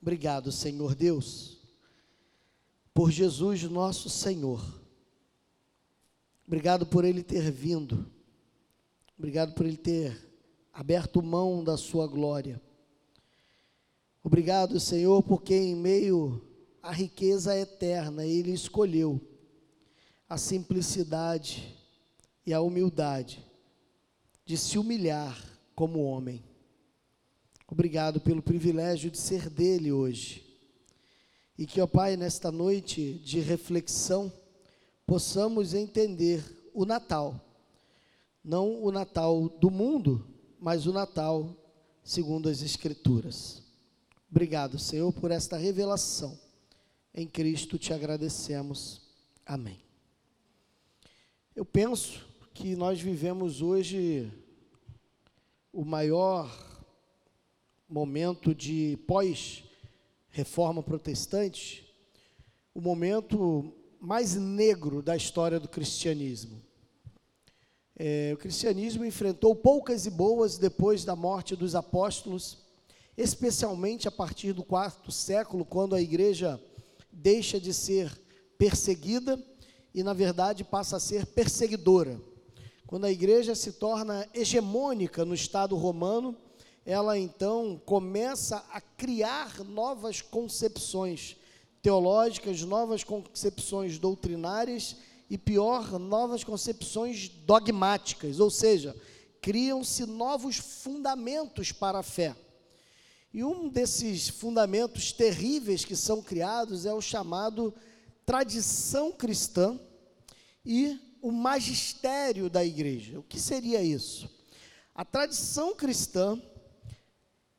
Obrigado, Senhor Deus, por Jesus nosso Senhor. Obrigado por Ele ter vindo. Obrigado por Ele ter aberto mão da Sua glória. Obrigado, Senhor, porque em meio à riqueza eterna Ele escolheu a simplicidade e a humildade de se humilhar como homem. Obrigado pelo privilégio de ser dele hoje. E que, ó Pai, nesta noite de reflexão, possamos entender o Natal. Não o Natal do mundo, mas o Natal segundo as Escrituras. Obrigado, Senhor, por esta revelação. Em Cristo te agradecemos. Amém. Eu penso que nós vivemos hoje o maior momento de pós-reforma protestante, o momento mais negro da história do cristianismo. É, o cristianismo enfrentou poucas e boas depois da morte dos apóstolos, especialmente a partir do quarto século, quando a igreja deixa de ser perseguida e, na verdade, passa a ser perseguidora. Quando a igreja se torna hegemônica no Estado romano, ela então começa a criar novas concepções teológicas, novas concepções doutrinárias e, pior, novas concepções dogmáticas, ou seja, criam-se novos fundamentos para a fé. E um desses fundamentos terríveis que são criados é o chamado tradição cristã e o magistério da igreja. O que seria isso? A tradição cristã,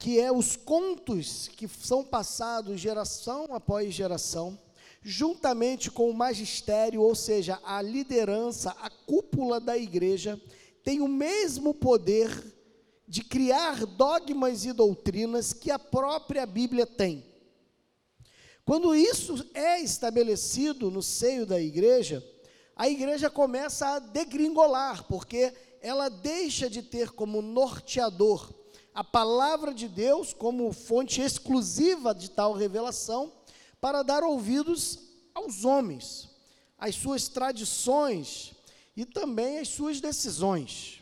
que é os contos que são passados geração após geração, juntamente com o magistério, ou seja, a liderança, a cúpula da igreja, tem o mesmo poder de criar dogmas e doutrinas que a própria Bíblia tem. Quando isso é estabelecido no seio da igreja, a igreja começa a degringolar, porque ela deixa de ter como norteador a palavra de Deus como fonte exclusiva de tal revelação, para dar ouvidos aos homens, às suas tradições e também às suas decisões.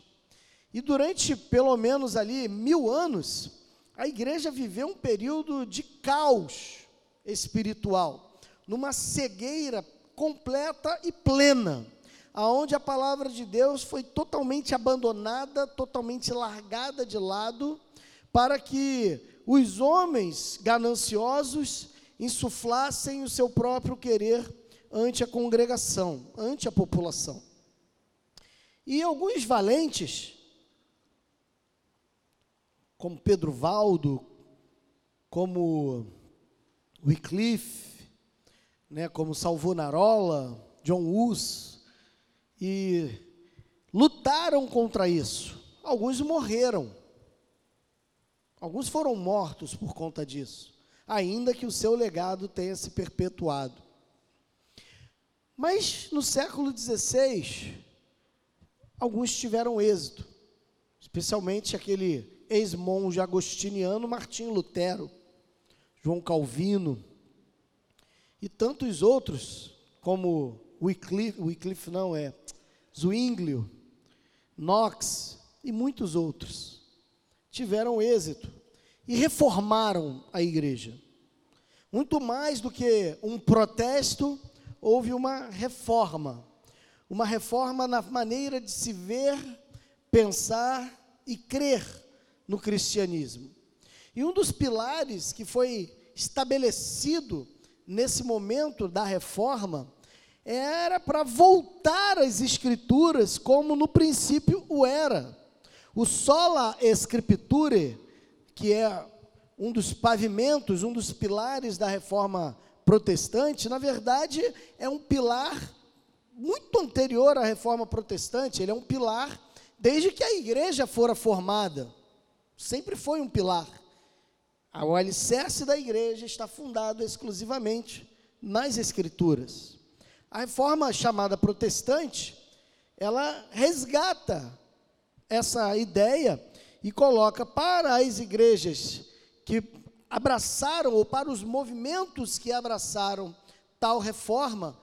E durante pelo menos ali mil anos, a igreja viveu um período de caos espiritual, numa cegueira completa e plena, aonde a palavra de Deus foi totalmente abandonada, totalmente largada de lado, para que os homens gananciosos insuflassem o seu próprio querer ante a congregação, ante a população. E alguns valentes, como Pedro Valdo, como Wycliffe, né, como Salvonarola, John Hus, e lutaram contra isso. Alguns morreram. Alguns foram mortos por conta disso, ainda que o seu legado tenha se perpetuado. Mas no século XVI, alguns tiveram êxito, especialmente aquele ex-monge agostiniano Martim Lutero, João Calvino, e tantos outros, como Wycliffe, Wycliffe não é, Zwinglio, Knox e muitos outros, tiveram êxito e reformaram a igreja. Muito mais do que um protesto, houve uma reforma. Uma reforma na maneira de se ver, pensar e crer no cristianismo. E um dos pilares que foi estabelecido nesse momento da reforma, era para voltar às escrituras como no princípio o era. O sola scripture, que é um dos pavimentos, um dos pilares da reforma protestante, na verdade é um pilar muito anterior à reforma protestante, ele é um pilar desde que a igreja fora formada. Sempre foi um pilar. O alicerce da igreja está fundado exclusivamente nas Escrituras. A reforma chamada protestante, ela resgata essa ideia e coloca para as igrejas que abraçaram, ou para os movimentos que abraçaram tal reforma,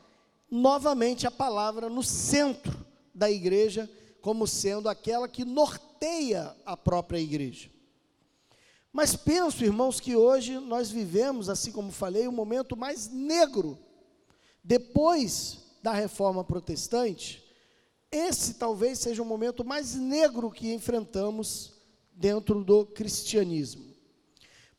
novamente a palavra no centro da igreja, como sendo aquela que norteia a própria igreja. Mas penso, irmãos, que hoje nós vivemos, assim como falei, um momento mais negro. Depois da reforma protestante, esse talvez seja o momento mais negro que enfrentamos dentro do cristianismo.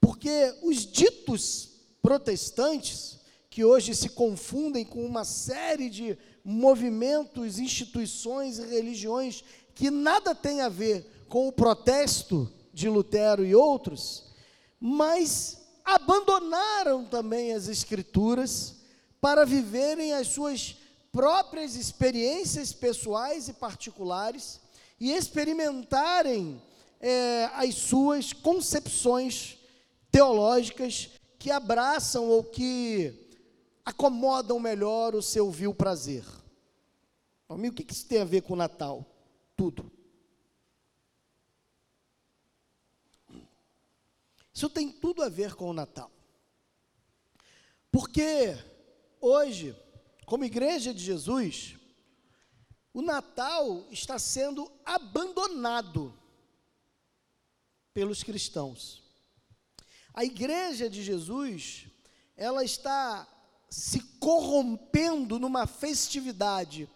Porque os ditos protestantes, que hoje se confundem com uma série de movimentos, instituições e religiões que nada tem a ver com o protesto de Lutero e outros, mas abandonaram também as Escrituras para viverem as suas próprias experiências pessoais e particulares e experimentarem é, as suas concepções teológicas que abraçam ou que acomodam melhor o seu vil prazer. Amigo, o que isso tem a ver com o Natal? Tudo. Isso tem tudo a ver com o Natal. Porque hoje, como igreja de Jesus, o Natal está sendo abandonado pelos cristãos. A igreja de Jesus, ela está se corrompendo numa festividade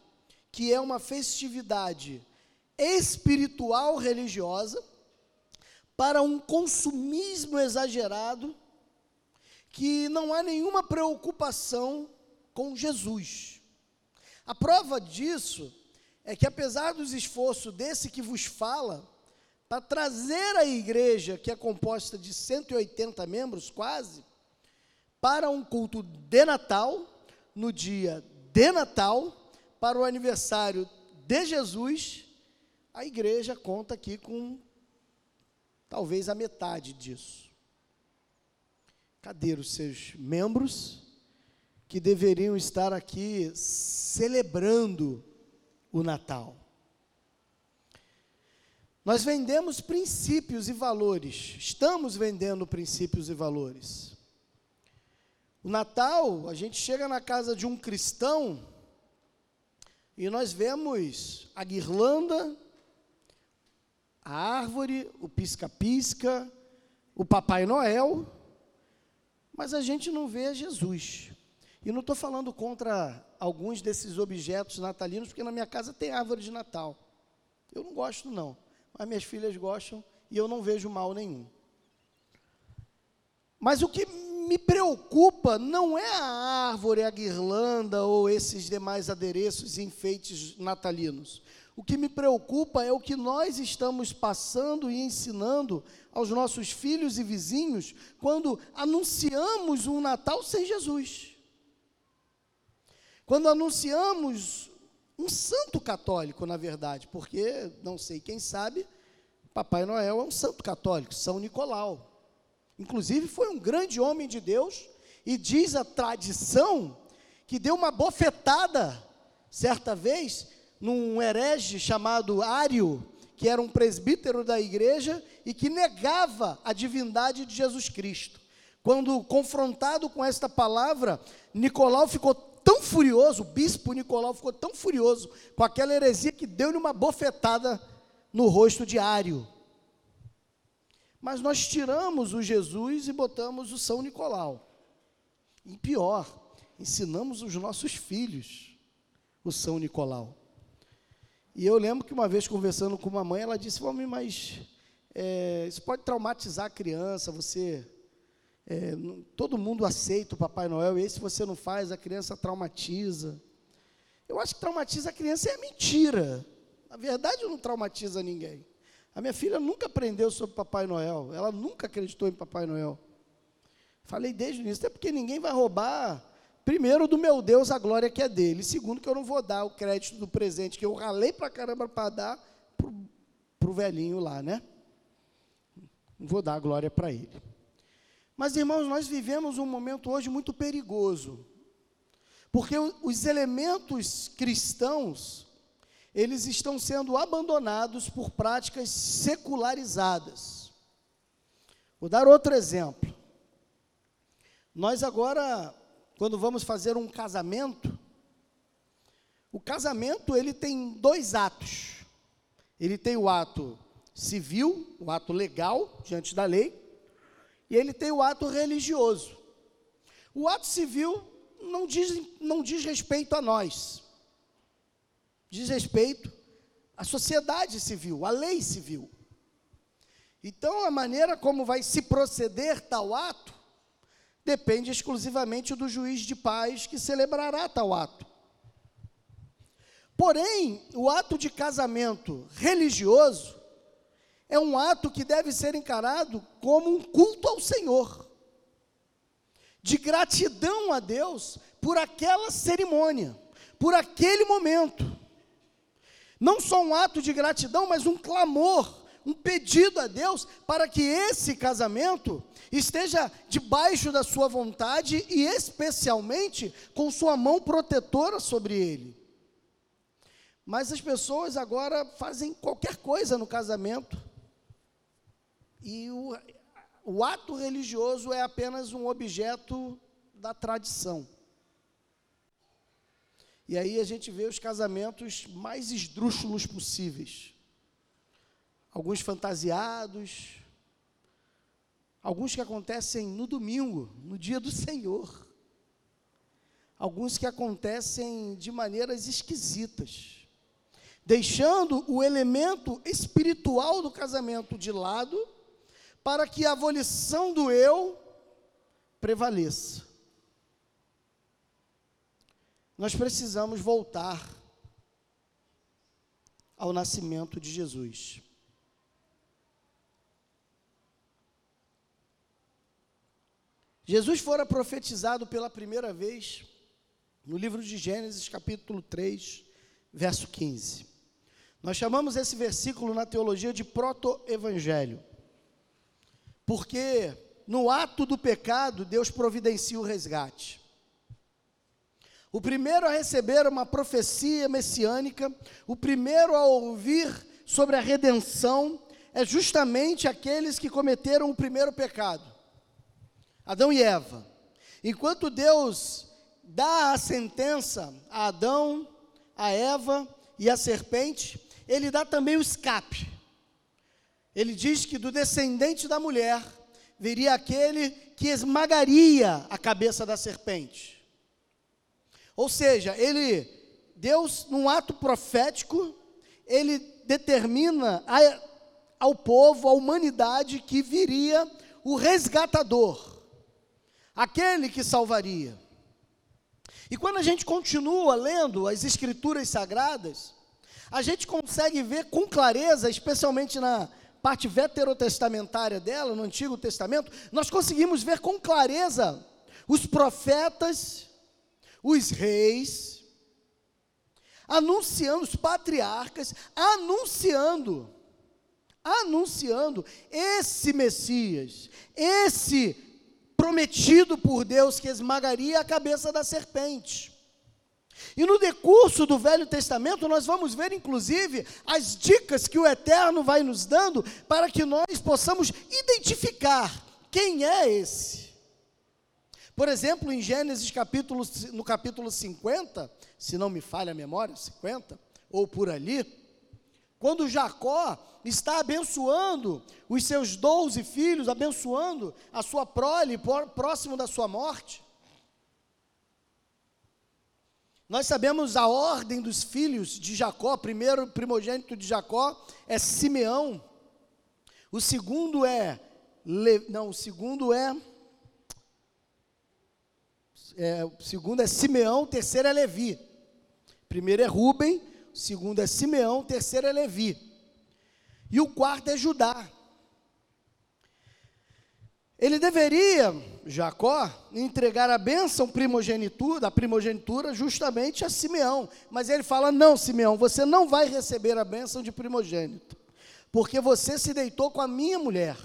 que é uma festividade espiritual religiosa para um consumismo exagerado, que não há nenhuma preocupação com Jesus. A prova disso é que, apesar dos esforços desse que vos fala, para trazer a igreja, que é composta de 180 membros quase, para um culto de Natal, no dia de Natal, para o aniversário de Jesus, a igreja conta aqui com talvez a metade disso. Cadê os seus membros que deveriam estar aqui celebrando o Natal? Nós vendemos princípios e valores, estamos vendendo princípios e valores. O Natal, a gente chega na casa de um cristão e nós vemos a guirlanda, a árvore, o pisca-pisca, o Papai Noel, mas a gente não vê Jesus. E não estou falando contra alguns desses objetos natalinos, porque na minha casa tem árvore de Natal. Eu não gosto, não. Mas minhas filhas gostam e eu não vejo mal nenhum. Mas o que me preocupa não é a árvore, a guirlanda ou esses demais adereços e enfeites natalinos. O que me preocupa é o que nós estamos passando e ensinando aos nossos filhos e vizinhos quando anunciamos um Natal sem Jesus. Quando anunciamos um santo católico, na verdade, porque não sei quem sabe, Papai Noel é um santo católico, São Nicolau. Inclusive foi um grande homem de Deus e diz a tradição que deu uma bofetada certa vez num herege chamado Ário, que era um presbítero da igreja e que negava a divindade de Jesus Cristo. Quando confrontado com esta palavra, Nicolau ficou tão furioso, o bispo Nicolau ficou tão furioso com aquela heresia que deu-lhe uma bofetada no rosto de Ário. Mas nós tiramos o Jesus e botamos o São Nicolau. E pior, ensinamos os nossos filhos o São Nicolau. E eu lembro que uma vez conversando com uma mãe, ela disse: Homem, mas é, isso pode traumatizar a criança, você. É, todo mundo aceita o Papai Noel, e aí, se você não faz, a criança traumatiza. Eu acho que traumatiza a criança é mentira. Na verdade, não traumatiza ninguém. A minha filha nunca aprendeu sobre Papai Noel, ela nunca acreditou em Papai Noel. Falei desde o início, até porque ninguém vai roubar, primeiro, do meu Deus a glória que é dele, segundo, que eu não vou dar o crédito do presente que eu ralei para caramba para dar para o velhinho lá, né? Não vou dar a glória para ele. Mas, irmãos, nós vivemos um momento hoje muito perigoso, porque os elementos cristãos, eles estão sendo abandonados por práticas secularizadas. Vou dar outro exemplo. Nós agora, quando vamos fazer um casamento, o casamento ele tem dois atos. Ele tem o ato civil, o ato legal diante da lei, e ele tem o ato religioso. O ato civil não diz, não diz respeito a nós, diz respeito à sociedade civil, à lei civil. Então, a maneira como vai se proceder tal ato depende exclusivamente do juiz de paz que celebrará tal ato. Porém, o ato de casamento religioso é um ato que deve ser encarado como um culto ao Senhor, de gratidão a Deus por aquela cerimônia, por aquele momento. Não só um ato de gratidão, mas um clamor, um pedido a Deus para que esse casamento esteja debaixo da sua vontade e especialmente com sua mão protetora sobre ele. Mas as pessoas agora fazem qualquer coisa no casamento e o, o ato religioso é apenas um objeto da tradição. E aí a gente vê os casamentos mais esdrúxulos possíveis. Alguns fantasiados, alguns que acontecem no domingo, no dia do Senhor. Alguns que acontecem de maneiras esquisitas, deixando o elemento espiritual do casamento de lado para que a volição do eu prevaleça. Nós precisamos voltar ao nascimento de Jesus. Jesus fora profetizado pela primeira vez no livro de Gênesis, capítulo 3, verso 15. Nós chamamos esse versículo na teologia de proto-evangelho. Porque no ato do pecado, Deus providencia o resgate. O primeiro a receber uma profecia messiânica, o primeiro a ouvir sobre a redenção, é justamente aqueles que cometeram o primeiro pecado, Adão e Eva. Enquanto Deus dá a sentença a Adão, a Eva e a serpente, ele dá também o escape. Ele diz que do descendente da mulher viria aquele que esmagaria a cabeça da serpente. Ou seja, ele, Deus, num ato profético, ele determina a, ao povo, à humanidade, que viria o resgatador, aquele que salvaria. E quando a gente continua lendo as Escrituras Sagradas, a gente consegue ver com clareza, especialmente na parte veterotestamentária dela, no Antigo Testamento, nós conseguimos ver com clareza os profetas, os reis, anunciando, os patriarcas, anunciando, anunciando esse Messias, esse prometido por Deus que esmagaria a cabeça da serpente. E no decurso do Velho Testamento, nós vamos ver, inclusive, as dicas que o Eterno vai nos dando para que nós possamos identificar quem é esse. Por exemplo, em Gênesis capítulo, no capítulo 50, se não me falha a memória, 50, ou por ali, quando Jacó está abençoando os seus doze filhos, abençoando a sua prole próximo da sua morte, nós sabemos a ordem dos filhos de Jacó. Primeiro primogênito de Jacó é Simeão. O segundo é Le, não, o segundo é, é o segundo é Simeão, o terceiro é Levi. Primeiro é Ruben, segundo é Simeão, terceiro é Levi. E o quarto é Judá. Ele deveria, Jacó, entregar a bênção primogenitura, a primogenitura justamente a Simeão. Mas ele fala: Não, Simeão, você não vai receber a bênção de primogênito, porque você se deitou com a minha mulher,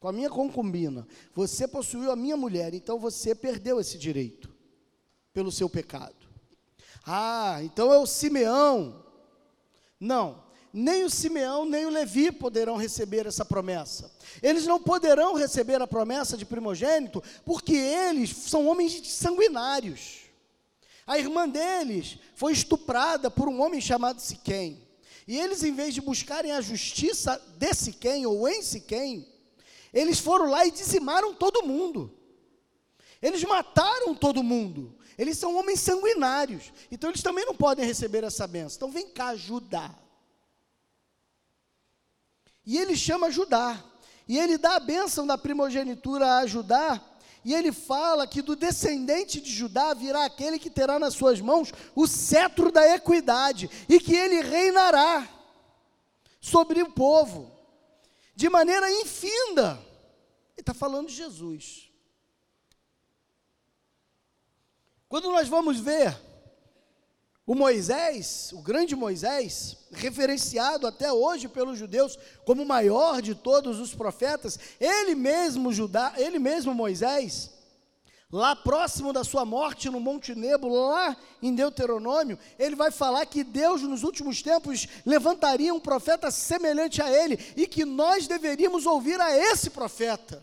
com a minha concubina. Você possuiu a minha mulher, então você perdeu esse direito pelo seu pecado. Ah, então é o Simeão. Não, nem o Simeão, nem o Levi poderão receber essa promessa. Eles não poderão receber a promessa de primogênito, porque eles são homens sanguinários. A irmã deles foi estuprada por um homem chamado Siquém. E eles, em vez de buscarem a justiça de Siquém ou em Siquém, eles foram lá e dizimaram todo mundo. Eles mataram todo mundo. Eles são homens sanguinários. Então eles também não podem receber essa benção. Então vem cá Judá. E ele chama Judá. E ele dá a bênção da primogenitura a Judá. E ele fala que do descendente de Judá virá aquele que terá nas suas mãos o cetro da equidade. E que ele reinará sobre o povo. De maneira infinda. Ele está falando de Jesus. Quando nós vamos ver o Moisés, o grande Moisés, referenciado até hoje pelos judeus como o maior de todos os profetas, ele mesmo Judá, ele mesmo Moisés, lá próximo da sua morte no Monte Nebo, lá em Deuteronômio, ele vai falar que Deus nos últimos tempos levantaria um profeta semelhante a ele e que nós deveríamos ouvir a esse profeta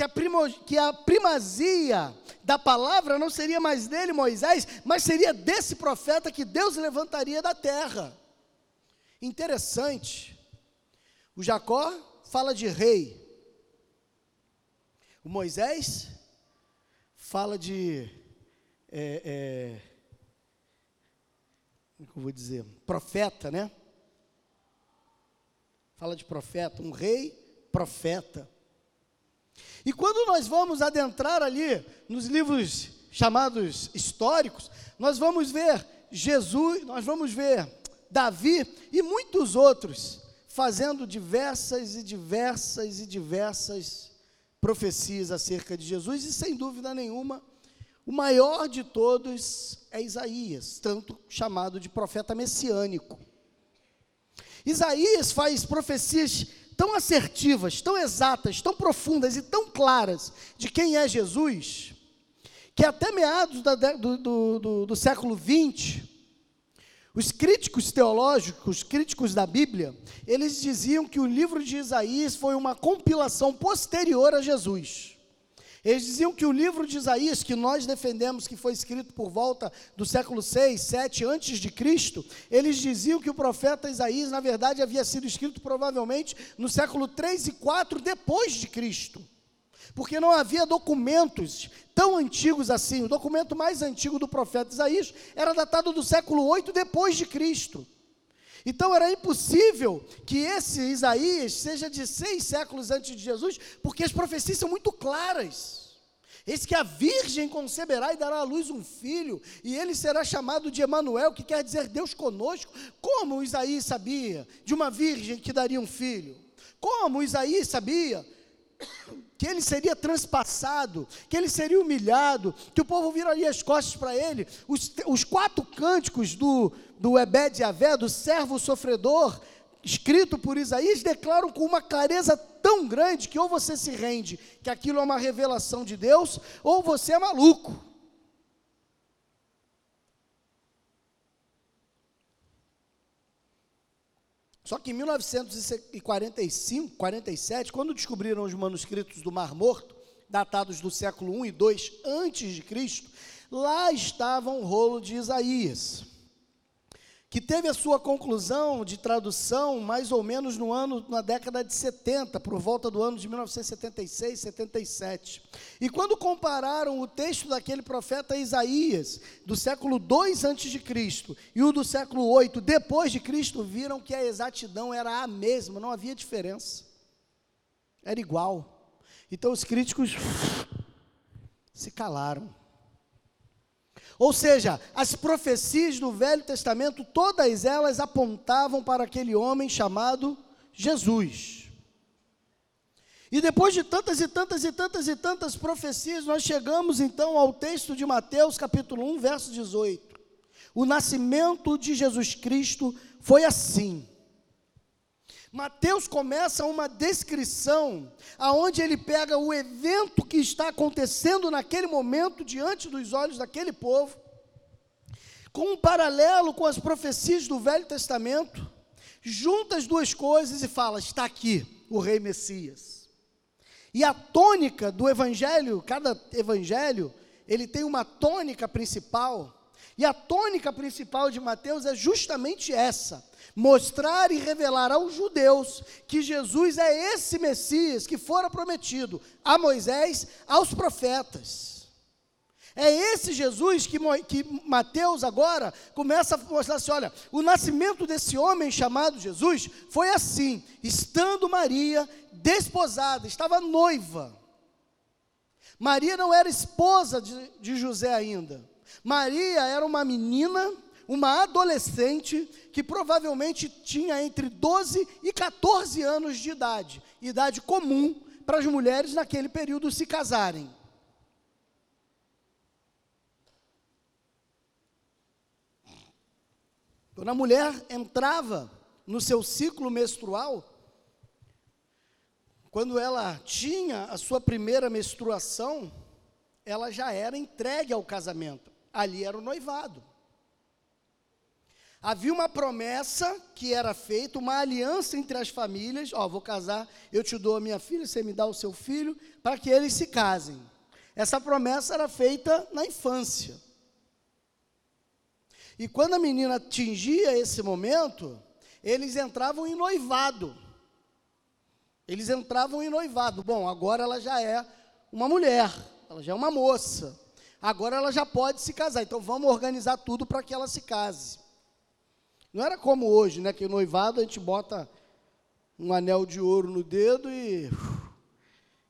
que a, primo, que a primazia da palavra não seria mais dele, Moisés, mas seria desse profeta que Deus levantaria da terra. Interessante. O Jacó fala de rei. O Moisés fala de. É, é, como é eu vou dizer? Profeta, né? Fala de profeta, um rei, profeta. E quando nós vamos adentrar ali nos livros chamados históricos, nós vamos ver Jesus, nós vamos ver Davi e muitos outros fazendo diversas e diversas e diversas profecias acerca de Jesus, e sem dúvida nenhuma, o maior de todos é Isaías, tanto chamado de profeta messiânico. Isaías faz profecias tão assertivas, tão exatas, tão profundas e tão claras de quem é Jesus, que até meados da, do, do, do, do século XX, os críticos teológicos, os críticos da Bíblia, eles diziam que o livro de Isaías foi uma compilação posterior a Jesus. Eles diziam que o livro de Isaías, que nós defendemos que foi escrito por volta do século 6, 7 antes de Cristo, eles diziam que o profeta Isaías, na verdade, havia sido escrito provavelmente no século 3 e 4 depois de Cristo. Porque não havia documentos tão antigos assim. O documento mais antigo do profeta Isaías era datado do século 8 depois de Cristo. Então era impossível que esse Isaías seja de seis séculos antes de Jesus, porque as profecias são muito claras. Eis que a virgem conceberá e dará à luz um filho, e ele será chamado de Emanuel, que quer dizer Deus conosco. Como Isaías sabia de uma virgem que daria um filho? Como Isaías sabia que ele seria transpassado, que ele seria humilhado, que o povo viraria as costas para ele. Os, os, quatro cânticos do, do Ebed Avé, do servo sofredor, escrito por Isaías, declaram com uma clareza tão grande que ou você se rende que aquilo é uma revelação de Deus, ou você é maluco. Só que em 1945, 47, quando descobriram os manuscritos do Mar Morto, datados do século 1 e 2 antes de Cristo, lá estava um rolo de Isaías, que teve a sua conclusão de tradução mais ou menos no ano, na década de 70, por volta do ano de 1976, 77. E quando compararam o texto daquele profeta Isaías, do século 2 antes de Cristo, e o do século 8 depois de Cristo, viram que a exatidão era a mesma, não havia diferença. Era igual. Então os críticos se calaram. Ou seja, as profecias do Velho Testamento, todas elas apontavam para aquele homem chamado Jesus. E depois de tantas e tantas e tantas e tantas profecias, nós chegamos então ao texto de Mateus, capítulo 1, verso 18. O nascimento de Jesus Cristo foi assim. Mateus começa uma descrição aonde ele pega o evento que está acontecendo naquele momento diante dos olhos daquele povo, com um paralelo com as profecias do Velho Testamento, junta as duas coisas e fala: está aqui o Rei Messias. E a tônica do Evangelho, cada Evangelho, ele tem uma tônica principal. E a tônica principal de Mateus é justamente essa: mostrar e revelar aos judeus que Jesus é esse Messias que fora prometido a Moisés, aos profetas. É esse Jesus que, que Mateus agora começa a mostrar assim: olha, o nascimento desse homem chamado Jesus foi assim, estando Maria desposada, estava noiva. Maria não era esposa de, de José ainda. Maria era uma menina, uma adolescente, que provavelmente tinha entre 12 e 14 anos de idade, idade comum para as mulheres naquele período se casarem. Quando a mulher entrava no seu ciclo menstrual, quando ela tinha a sua primeira menstruação, ela já era entregue ao casamento. Ali era o noivado. Havia uma promessa que era feita, uma aliança entre as famílias. Ó, vou casar, eu te dou a minha filha, você me dá o seu filho, para que eles se casem. Essa promessa era feita na infância. E quando a menina atingia esse momento, eles entravam em noivado. Eles entravam em noivado. Bom, agora ela já é uma mulher, ela já é uma moça. Agora ela já pode se casar. Então vamos organizar tudo para que ela se case. Não era como hoje, né? Que noivado a gente bota um anel de ouro no dedo e uf,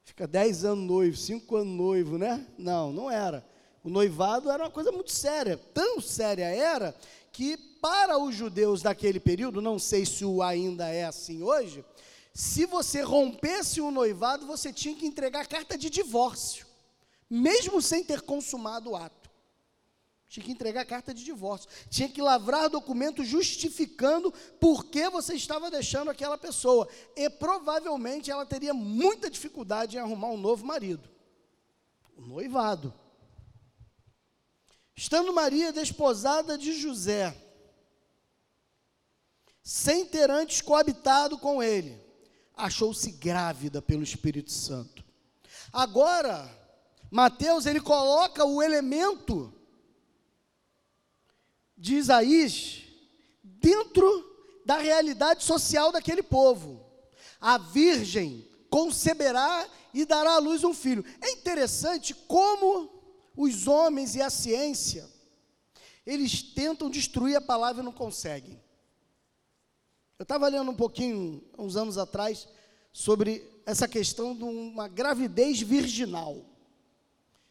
fica dez anos noivo, cinco anos noivo, né? Não, não era. O noivado era uma coisa muito séria, tão séria era que para os judeus daquele período, não sei se o ainda é assim hoje, se você rompesse o noivado, você tinha que entregar carta de divórcio, mesmo sem ter consumado o ato. Tinha que entregar carta de divórcio. Tinha que lavrar documento justificando por que você estava deixando aquela pessoa. E provavelmente ela teria muita dificuldade em arrumar um novo marido. O noivado. Estando Maria desposada de José, sem ter antes coabitado com ele, achou-se grávida pelo Espírito Santo. Agora, Mateus ele coloca o elemento de Isaías dentro da realidade social daquele povo. A virgem conceberá e dará à luz um filho. É interessante como os homens e a ciência, eles tentam destruir a palavra e não conseguem. Eu estava lendo um pouquinho, uns anos atrás, sobre essa questão de uma gravidez virginal.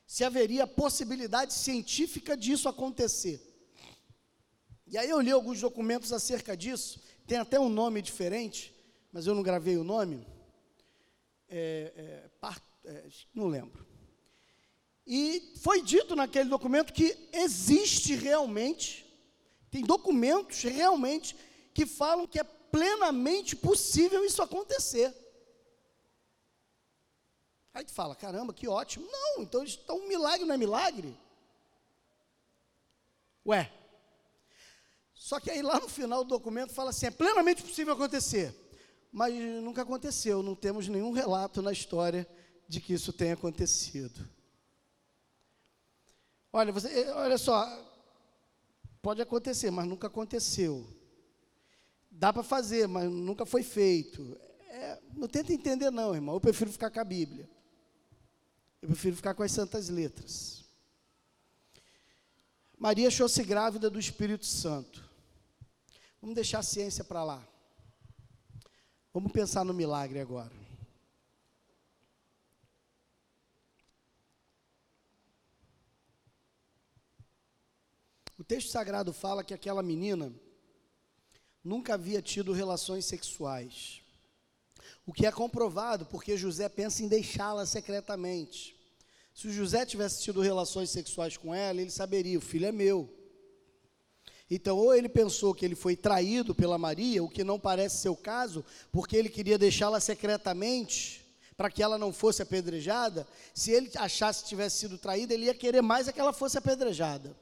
Se haveria possibilidade científica disso acontecer. E aí eu li alguns documentos acerca disso, tem até um nome diferente, mas eu não gravei o nome. É, é, part, é, não lembro. E foi dito naquele documento que existe realmente, tem documentos realmente que falam que é plenamente possível isso acontecer. Aí tu fala, caramba, que ótimo. Não, então, um milagre não é milagre? Ué. Só que aí lá no final do documento fala assim, é plenamente possível acontecer. Mas nunca aconteceu, não temos nenhum relato na história de que isso tenha acontecido. Olha, você, eh, olha só, pode acontecer, mas nunca aconteceu. Dá para fazer, mas nunca foi feito. É, não tenta entender, não, irmão. Eu prefiro ficar com a Bíblia. Eu prefiro ficar com as santas letras. Maria achou-se grávida do Espírito Santo. Vamos deixar a ciência para lá. Vamos pensar no milagre agora. O texto sagrado fala que aquela menina nunca havia tido relações sexuais. O que é comprovado porque José pensa em deixá-la secretamente. Se o José tivesse tido relações sexuais com ela, ele saberia: o filho é meu. Então, ou ele pensou que ele foi traído pela Maria, o que não parece ser o caso, porque ele queria deixá-la secretamente, para que ela não fosse apedrejada. Se ele achasse que tivesse sido traído, ele ia querer mais é que ela fosse apedrejada.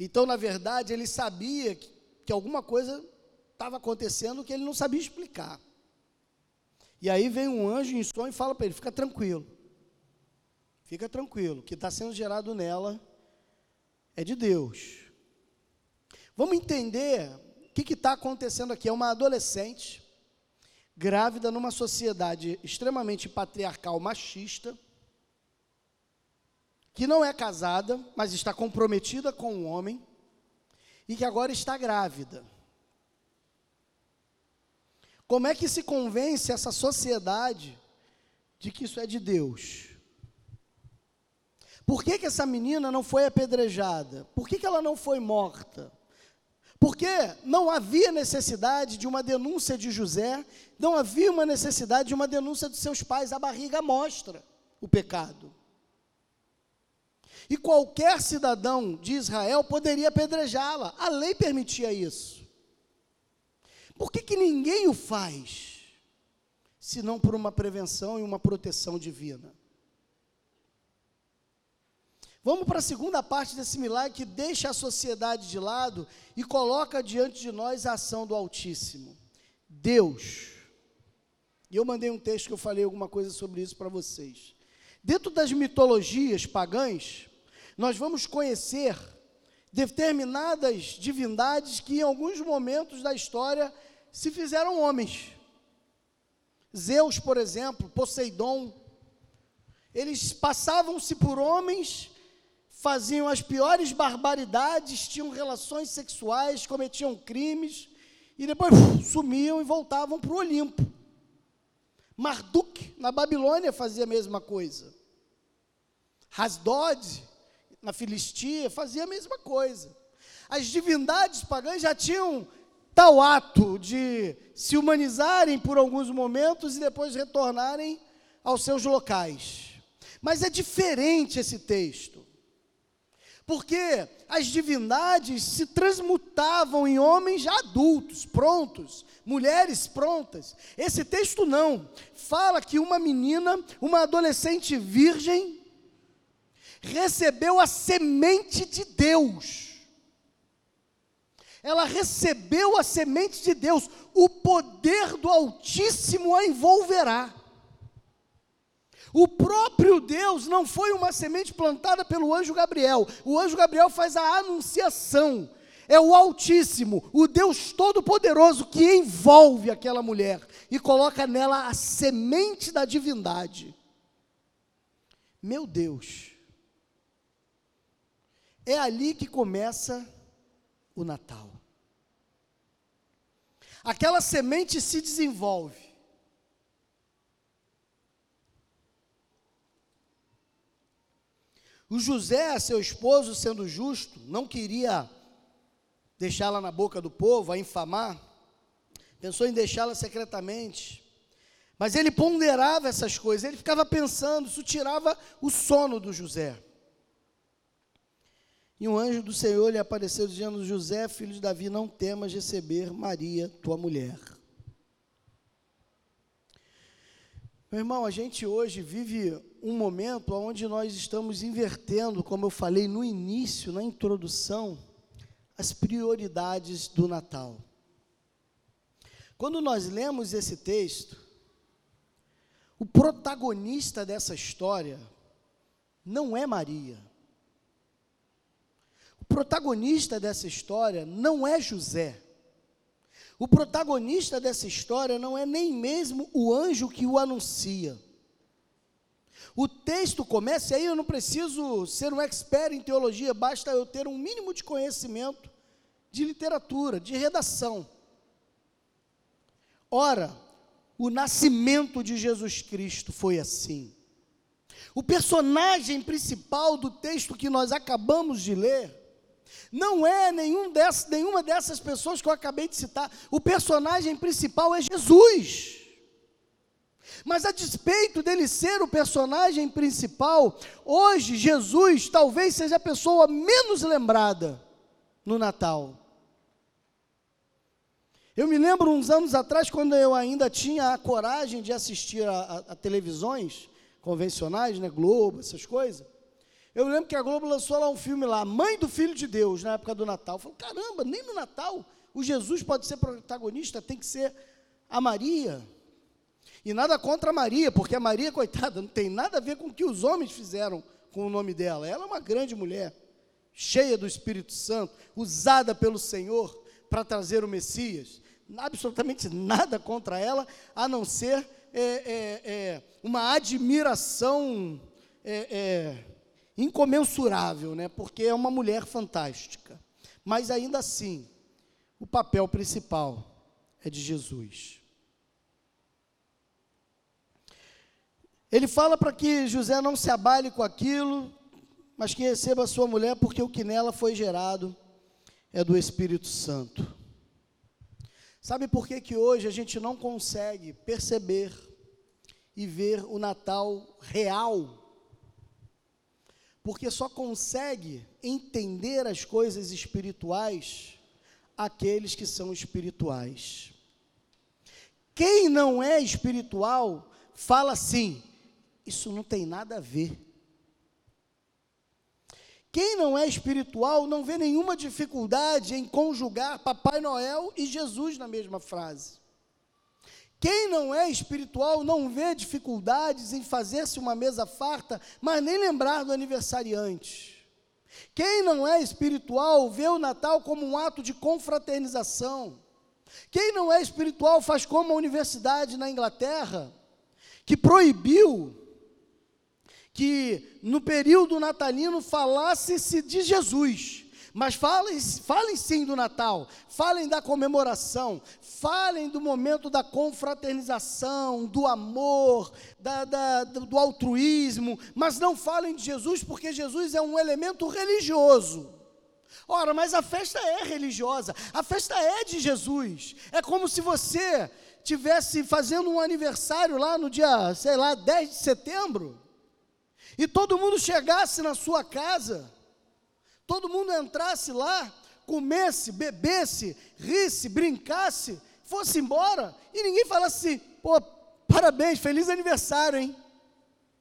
Então, na verdade, ele sabia que, que alguma coisa estava acontecendo que ele não sabia explicar. E aí vem um anjo em sonho e fala para ele: fica tranquilo, fica tranquilo, que está sendo gerado nela é de Deus. Vamos entender o que está acontecendo aqui. É uma adolescente grávida numa sociedade extremamente patriarcal, machista, que não é casada, mas está comprometida com um homem e que agora está grávida. Como é que se convence essa sociedade de que isso é de Deus? Por que, que essa menina não foi apedrejada? Por que, que ela não foi morta? Porque não havia necessidade de uma denúncia de José, não havia uma necessidade de uma denúncia dos seus pais, a barriga mostra o pecado. E qualquer cidadão de Israel poderia apedrejá-la, a lei permitia isso. Por que, que ninguém o faz? Senão por uma prevenção e uma proteção divina. Vamos para a segunda parte desse milagre que deixa a sociedade de lado e coloca diante de nós a ação do Altíssimo. Deus. E eu mandei um texto que eu falei alguma coisa sobre isso para vocês. Dentro das mitologias pagãs, nós vamos conhecer determinadas divindades que em alguns momentos da história se fizeram homens. Zeus, por exemplo, Poseidon, eles passavam-se por homens, faziam as piores barbaridades, tinham relações sexuais, cometiam crimes, e depois sumiam e voltavam para o Olimpo. Marduk, na Babilônia, fazia a mesma coisa. Hasdod, na Filistia, fazia a mesma coisa. As divindades pagãs já tinham tal ato de se humanizarem por alguns momentos e depois retornarem aos seus locais. Mas é diferente esse texto. Porque as divindades se transmutavam em homens adultos, prontos, mulheres prontas. Esse texto não. Fala que uma menina, uma adolescente virgem, recebeu a semente de Deus ela recebeu a semente de Deus, o poder do Altíssimo a envolverá. O próprio Deus não foi uma semente plantada pelo anjo Gabriel. O anjo Gabriel faz a anunciação. É o Altíssimo, o Deus Todo-Poderoso que envolve aquela mulher e coloca nela a semente da divindade. Meu Deus. É ali que começa o Natal. Aquela semente se desenvolve. O José, seu esposo, sendo justo, não queria deixá-la na boca do povo, a infamar, pensou em deixá-la secretamente. Mas ele ponderava essas coisas, ele ficava pensando, isso tirava o sono do José. E um anjo do Senhor lhe apareceu dizendo: José, filho de Davi, não temas receber Maria, tua mulher. Meu irmão, a gente hoje vive um momento onde nós estamos invertendo, como eu falei no início, na introdução, as prioridades do Natal. Quando nós lemos esse texto, o protagonista dessa história não é Maria protagonista dessa história não é José. O protagonista dessa história não é nem mesmo o anjo que o anuncia. O texto começa, e aí eu não preciso ser um expert em teologia, basta eu ter um mínimo de conhecimento de literatura, de redação. Ora, o nascimento de Jesus Cristo foi assim. O personagem principal do texto que nós acabamos de ler não é nenhum dessas, nenhuma dessas pessoas que eu acabei de citar. O personagem principal é Jesus. Mas a despeito dele ser o personagem principal, hoje Jesus talvez seja a pessoa menos lembrada no Natal. Eu me lembro uns anos atrás, quando eu ainda tinha a coragem de assistir a, a, a televisões convencionais, né, Globo, essas coisas. Eu lembro que a Globo lançou lá um filme lá, Mãe do Filho de Deus, na época do Natal. Eu falei, caramba, nem no Natal O Jesus pode ser protagonista, tem que ser a Maria. E nada contra a Maria, porque a Maria, coitada, não tem nada a ver com o que os homens fizeram com o nome dela. Ela é uma grande mulher, cheia do Espírito Santo, usada pelo Senhor para trazer o Messias. Absolutamente nada contra ela, a não ser é, é, é, uma admiração é, é, incomensurável, né? porque é uma mulher fantástica. Mas ainda assim, o papel principal é de Jesus. Ele fala para que José não se abale com aquilo, mas que receba a sua mulher, porque o que nela foi gerado é do Espírito Santo. Sabe por que, que hoje a gente não consegue perceber e ver o Natal real? Porque só consegue entender as coisas espirituais aqueles que são espirituais. Quem não é espiritual fala assim: isso não tem nada a ver. Quem não é espiritual não vê nenhuma dificuldade em conjugar Papai Noel e Jesus na mesma frase. Quem não é espiritual não vê dificuldades em fazer-se uma mesa farta, mas nem lembrar do aniversariante. Quem não é espiritual vê o Natal como um ato de confraternização. Quem não é espiritual faz como a universidade na Inglaterra, que proibiu que no período natalino falasse-se de Jesus. Mas falem, falem sim do Natal, falem da comemoração, falem do momento da confraternização, do amor, da, da, do altruísmo, mas não falem de Jesus, porque Jesus é um elemento religioso. Ora, mas a festa é religiosa, a festa é de Jesus. É como se você tivesse fazendo um aniversário lá no dia, sei lá, 10 de setembro, e todo mundo chegasse na sua casa, todo mundo entrasse lá, comesse, bebesse, risse, brincasse, fosse embora, e ninguém falasse assim, pô, parabéns, feliz aniversário, hein?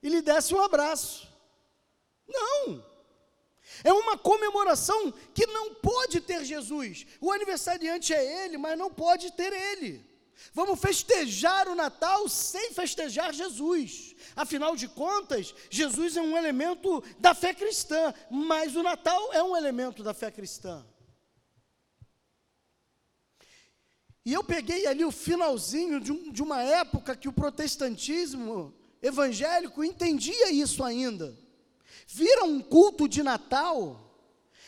E lhe desse um abraço. Não. É uma comemoração que não pode ter Jesus. O aniversariante é ele, mas não pode ter ele. Vamos festejar o Natal sem festejar Jesus. Afinal de contas, Jesus é um elemento da fé cristã, mas o Natal é um elemento da fé cristã. E eu peguei ali o finalzinho de, um, de uma época que o protestantismo evangélico entendia isso ainda. Vira um culto de Natal,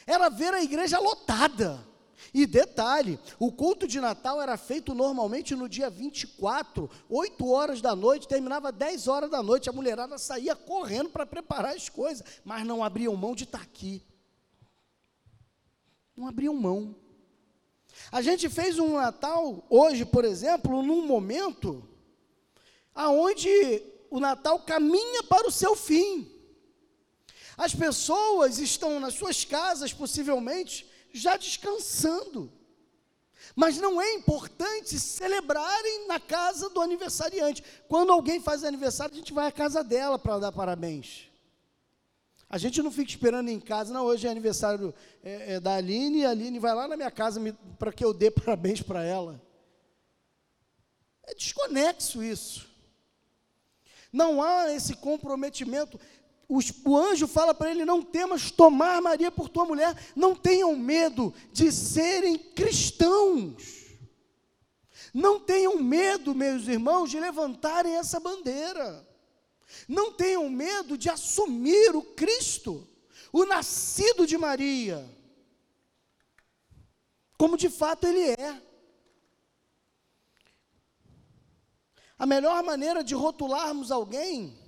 era ver a igreja lotada. E detalhe, o culto de Natal era feito normalmente no dia 24, 8 horas da noite, terminava 10 horas da noite, a mulherada saía correndo para preparar as coisas, mas não abriam mão de estar aqui. Não abriam mão. A gente fez um Natal hoje, por exemplo, num momento aonde o Natal caminha para o seu fim. As pessoas estão nas suas casas, possivelmente, já descansando. Mas não é importante celebrarem na casa do aniversariante. Quando alguém faz aniversário, a gente vai à casa dela para dar parabéns. A gente não fica esperando em casa, não. Hoje é aniversário é, é, da Aline, e a Aline vai lá na minha casa para que eu dê parabéns para ela. É desconexo isso. Não há esse comprometimento o anjo fala para ele: Não temas tomar Maria por tua mulher, não tenham medo de serem cristãos. Não tenham medo, meus irmãos, de levantarem essa bandeira. Não tenham medo de assumir o Cristo, o nascido de Maria, como de fato ele é. A melhor maneira de rotularmos alguém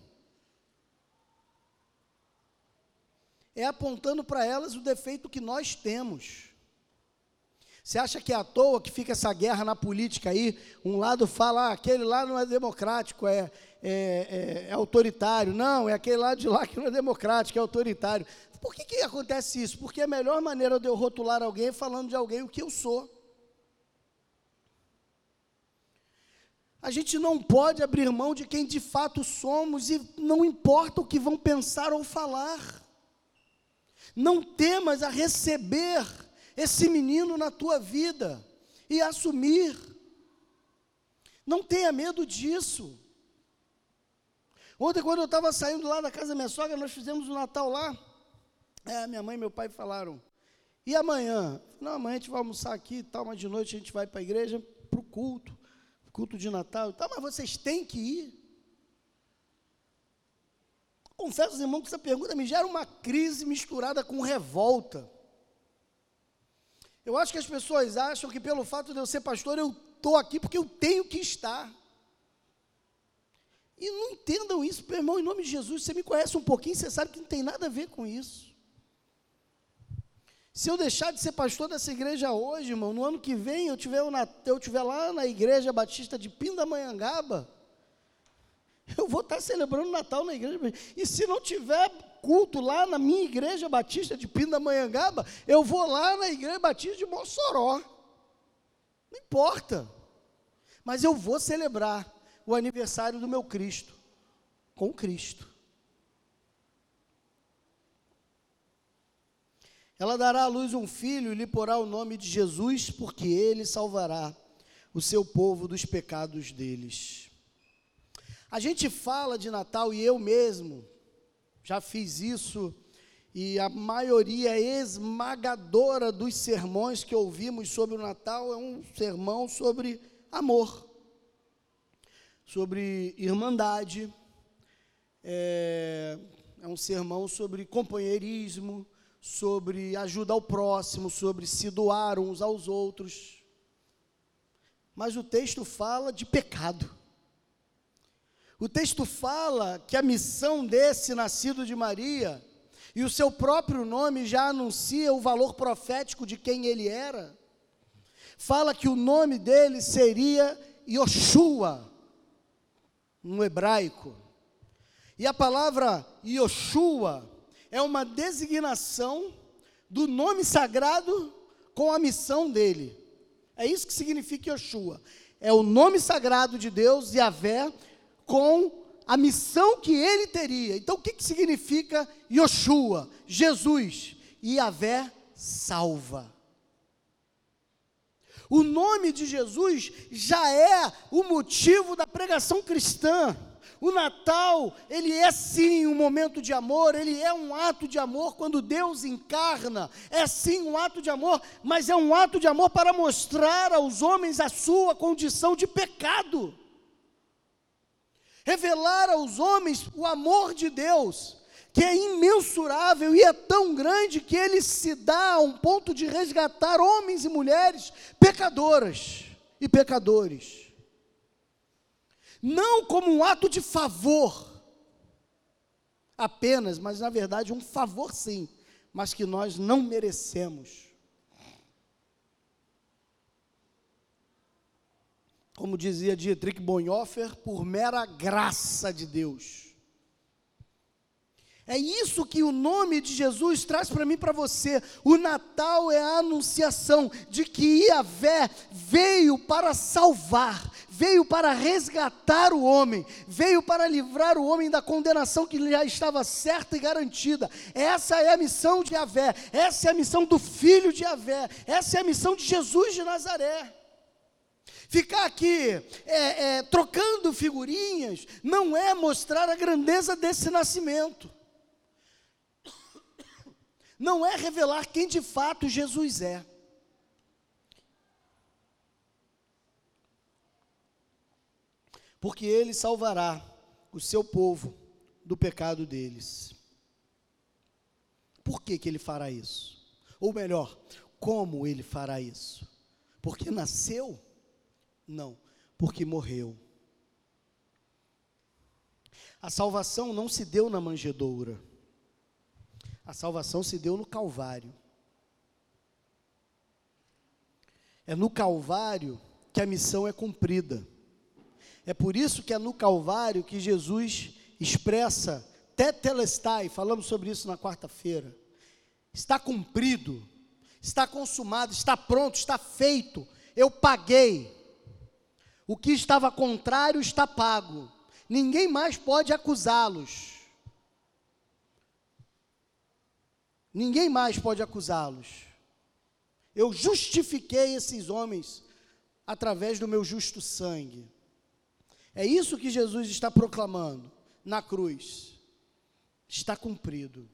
é apontando para elas o defeito que nós temos. Você acha que é à toa que fica essa guerra na política aí? Um lado fala, ah, aquele lá não é democrático, é, é, é, é, autoritário. Não, é aquele lado de lá que não é democrático, é autoritário. Por que, que acontece isso? Porque a melhor maneira de eu rotular alguém é falando de alguém o que eu sou. A gente não pode abrir mão de quem de fato somos e não importa o que vão pensar ou falar. Não temas a receber esse menino na tua vida. e assumir. Não tenha medo disso. Ontem, quando eu estava saindo lá da casa da minha sogra, nós fizemos o Natal lá. É, minha mãe e meu pai falaram: e amanhã? Não, amanhã a gente vai almoçar aqui e tal, mas de noite a gente vai para a igreja, para o culto, culto de Natal e tal, mas vocês têm que ir. Confesso, irmão, que essa pergunta me gera uma crise misturada com revolta. Eu acho que as pessoas acham que pelo fato de eu ser pastor, eu estou aqui porque eu tenho que estar. E não entendam isso, meu irmão, em nome de Jesus. Você me conhece um pouquinho, você sabe que não tem nada a ver com isso. Se eu deixar de ser pastor dessa igreja hoje, irmão, no ano que vem eu tiver, eu tiver lá na igreja batista de Pindamonhangaba, eu vou estar celebrando Natal na igreja. E se não tiver culto lá na minha igreja batista de Pindamonhangaba, eu vou lá na igreja batista de Mossoró. Não importa. Mas eu vou celebrar o aniversário do meu Cristo com Cristo. Ela dará à luz um filho e lhe porá o nome de Jesus, porque ele salvará o seu povo dos pecados deles. A gente fala de Natal e eu mesmo já fiz isso, e a maioria esmagadora dos sermões que ouvimos sobre o Natal é um sermão sobre amor, sobre irmandade, é, é um sermão sobre companheirismo, sobre ajuda ao próximo, sobre se doar uns aos outros. Mas o texto fala de pecado. O texto fala que a missão desse nascido de Maria, e o seu próprio nome já anuncia o valor profético de quem ele era. Fala que o nome dele seria Yoshua, no hebraico. E a palavra Yoshua é uma designação do nome sagrado com a missão dele. É isso que significa Yoshua. É o nome sagrado de Deus, Yahvé, com a missão que ele teria. Então, o que, que significa Yoshua? Jesus. Yahvé salva. O nome de Jesus já é o motivo da pregação cristã. O Natal, ele é sim um momento de amor, ele é um ato de amor quando Deus encarna, é sim um ato de amor, mas é um ato de amor para mostrar aos homens a sua condição de pecado. Revelar aos homens o amor de Deus, que é imensurável e é tão grande que ele se dá a um ponto de resgatar homens e mulheres pecadoras e pecadores não como um ato de favor apenas, mas na verdade um favor sim, mas que nós não merecemos. Como dizia Dietrich Bonhoeffer, por mera graça de Deus. É isso que o nome de Jesus traz para mim e para você. O Natal é a anunciação de que Iavé veio para salvar, veio para resgatar o homem, veio para livrar o homem da condenação que já estava certa e garantida. Essa é a missão de Iavé, essa é a missão do filho de Iavé, essa é a missão de Jesus de Nazaré. Ficar aqui é, é, trocando figurinhas não é mostrar a grandeza desse nascimento não é revelar quem de fato Jesus é. Porque ele salvará o seu povo do pecado deles. Por que, que ele fará isso? Ou melhor, como ele fará isso? Porque nasceu? Não, porque morreu. A salvação não se deu na manjedoura. A salvação se deu no Calvário. É no Calvário que a missão é cumprida. É por isso que é no Calvário que Jesus expressa tetelestai, falamos sobre isso na quarta-feira. Está cumprido, está consumado, está pronto, está feito. Eu paguei. O que estava contrário está pago. Ninguém mais pode acusá-los. Ninguém mais pode acusá-los. Eu justifiquei esses homens através do meu justo sangue. É isso que Jesus está proclamando na cruz. Está cumprido.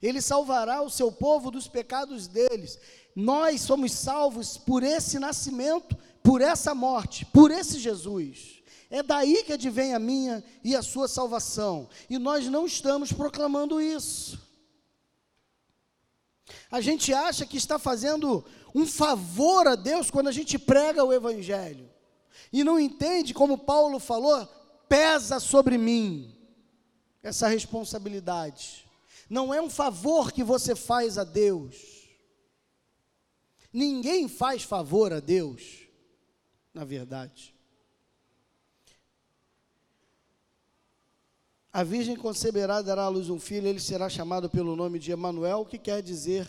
Ele salvará o seu povo dos pecados deles. Nós somos salvos por esse nascimento, por essa morte, por esse Jesus. É daí que advém a minha e a sua salvação. E nós não estamos proclamando isso. A gente acha que está fazendo um favor a Deus quando a gente prega o Evangelho. E não entende, como Paulo falou, pesa sobre mim essa responsabilidade. Não é um favor que você faz a Deus. Ninguém faz favor a Deus, na verdade. A Virgem conceberá dará à luz um filho, ele será chamado pelo nome de Emanuel, que quer dizer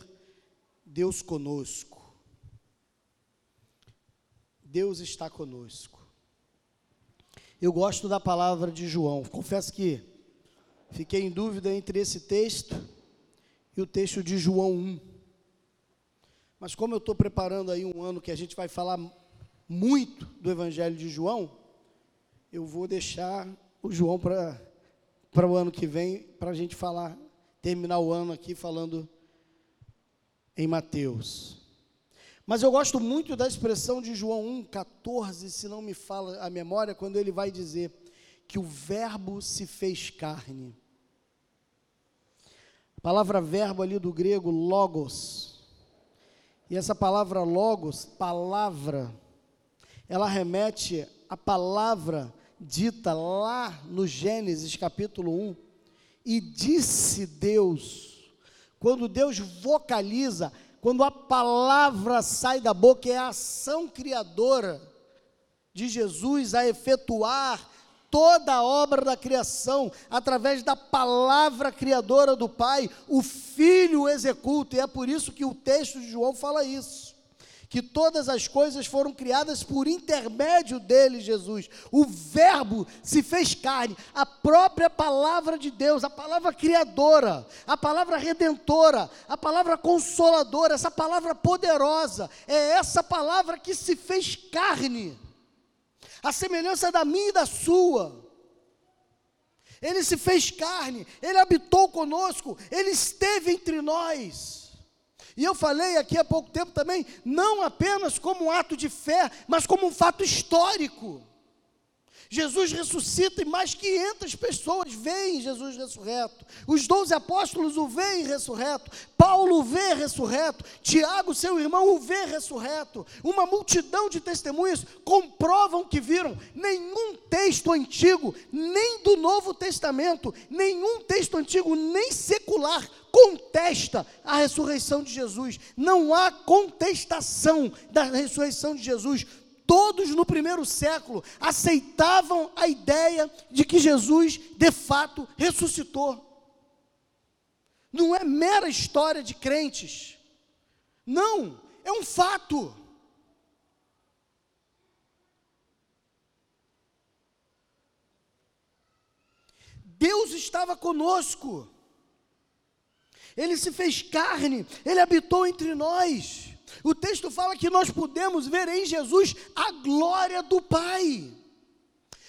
Deus conosco. Deus está conosco. Eu gosto da palavra de João. Confesso que fiquei em dúvida entre esse texto e o texto de João 1. Mas como eu estou preparando aí um ano que a gente vai falar muito do Evangelho de João, eu vou deixar o João para o ano que vem, para a gente falar, terminar o ano aqui falando em Mateus. Mas eu gosto muito da expressão de João 1,14, se não me fala a memória, quando ele vai dizer que o Verbo se fez carne. A palavra verbo ali do grego, logos. E essa palavra logos, palavra, ela remete à palavra dita lá no Gênesis capítulo 1, e disse Deus, quando Deus vocaliza, quando a palavra sai da boca, é a ação criadora de Jesus a efetuar toda a obra da criação, através da palavra criadora do Pai, o Filho executa, e é por isso que o texto de João fala isso que todas as coisas foram criadas por intermédio dele, Jesus. O Verbo se fez carne, a própria palavra de Deus, a palavra criadora, a palavra redentora, a palavra consoladora, essa palavra poderosa, é essa palavra que se fez carne, a semelhança da minha e da sua. Ele se fez carne, ele habitou conosco, ele esteve entre nós. E eu falei aqui há pouco tempo também, não apenas como um ato de fé, mas como um fato histórico. Jesus ressuscita e mais 500 pessoas veem Jesus ressurreto. Os doze apóstolos o veem ressurreto. Paulo o vê ressurreto. Tiago, seu irmão, o vê ressurreto. Uma multidão de testemunhas comprovam que viram. Nenhum texto antigo, nem do Novo Testamento, nenhum texto antigo, nem secular, contesta a ressurreição de Jesus. Não há contestação da ressurreição de Jesus todos no primeiro século aceitavam a ideia de que Jesus de fato ressuscitou. Não é mera história de crentes. Não, é um fato. Deus estava conosco. Ele se fez carne, ele habitou entre nós. O texto fala que nós podemos ver em Jesus a glória do Pai.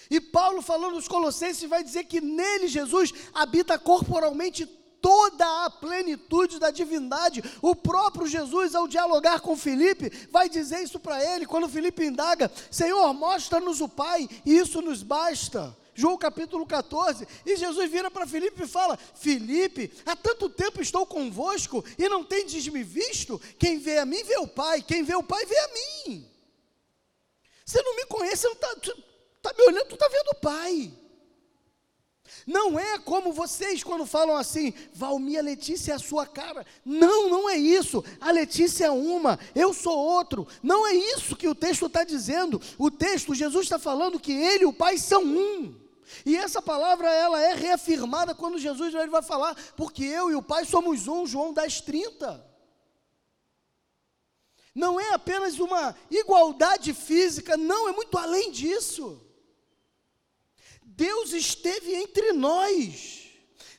E Paulo, falando aos Colossenses, vai dizer que nele, Jesus, habita corporalmente toda a plenitude da divindade. O próprio Jesus, ao dialogar com Felipe, vai dizer isso para ele, quando Felipe indaga: Senhor, mostra-nos o Pai, e isso nos basta. João capítulo 14, e Jesus vira para Filipe e fala: Filipe, há tanto tempo estou convosco e não tendes me visto? Quem vê a mim vê o Pai, quem vê o Pai vê a mim. Você não me conhece, não está tá me olhando, tu está vendo o Pai. Não é como vocês quando falam assim, Valmir, a Letícia é a sua cara. Não, não é isso. A Letícia é uma, eu sou outro. Não é isso que o texto está dizendo. O texto, Jesus está falando que ele e o Pai são um. E essa palavra ela é reafirmada quando Jesus vai falar, porque eu e o Pai somos um, João 10, 30. Não é apenas uma igualdade física, não, é muito além disso. Deus esteve entre nós.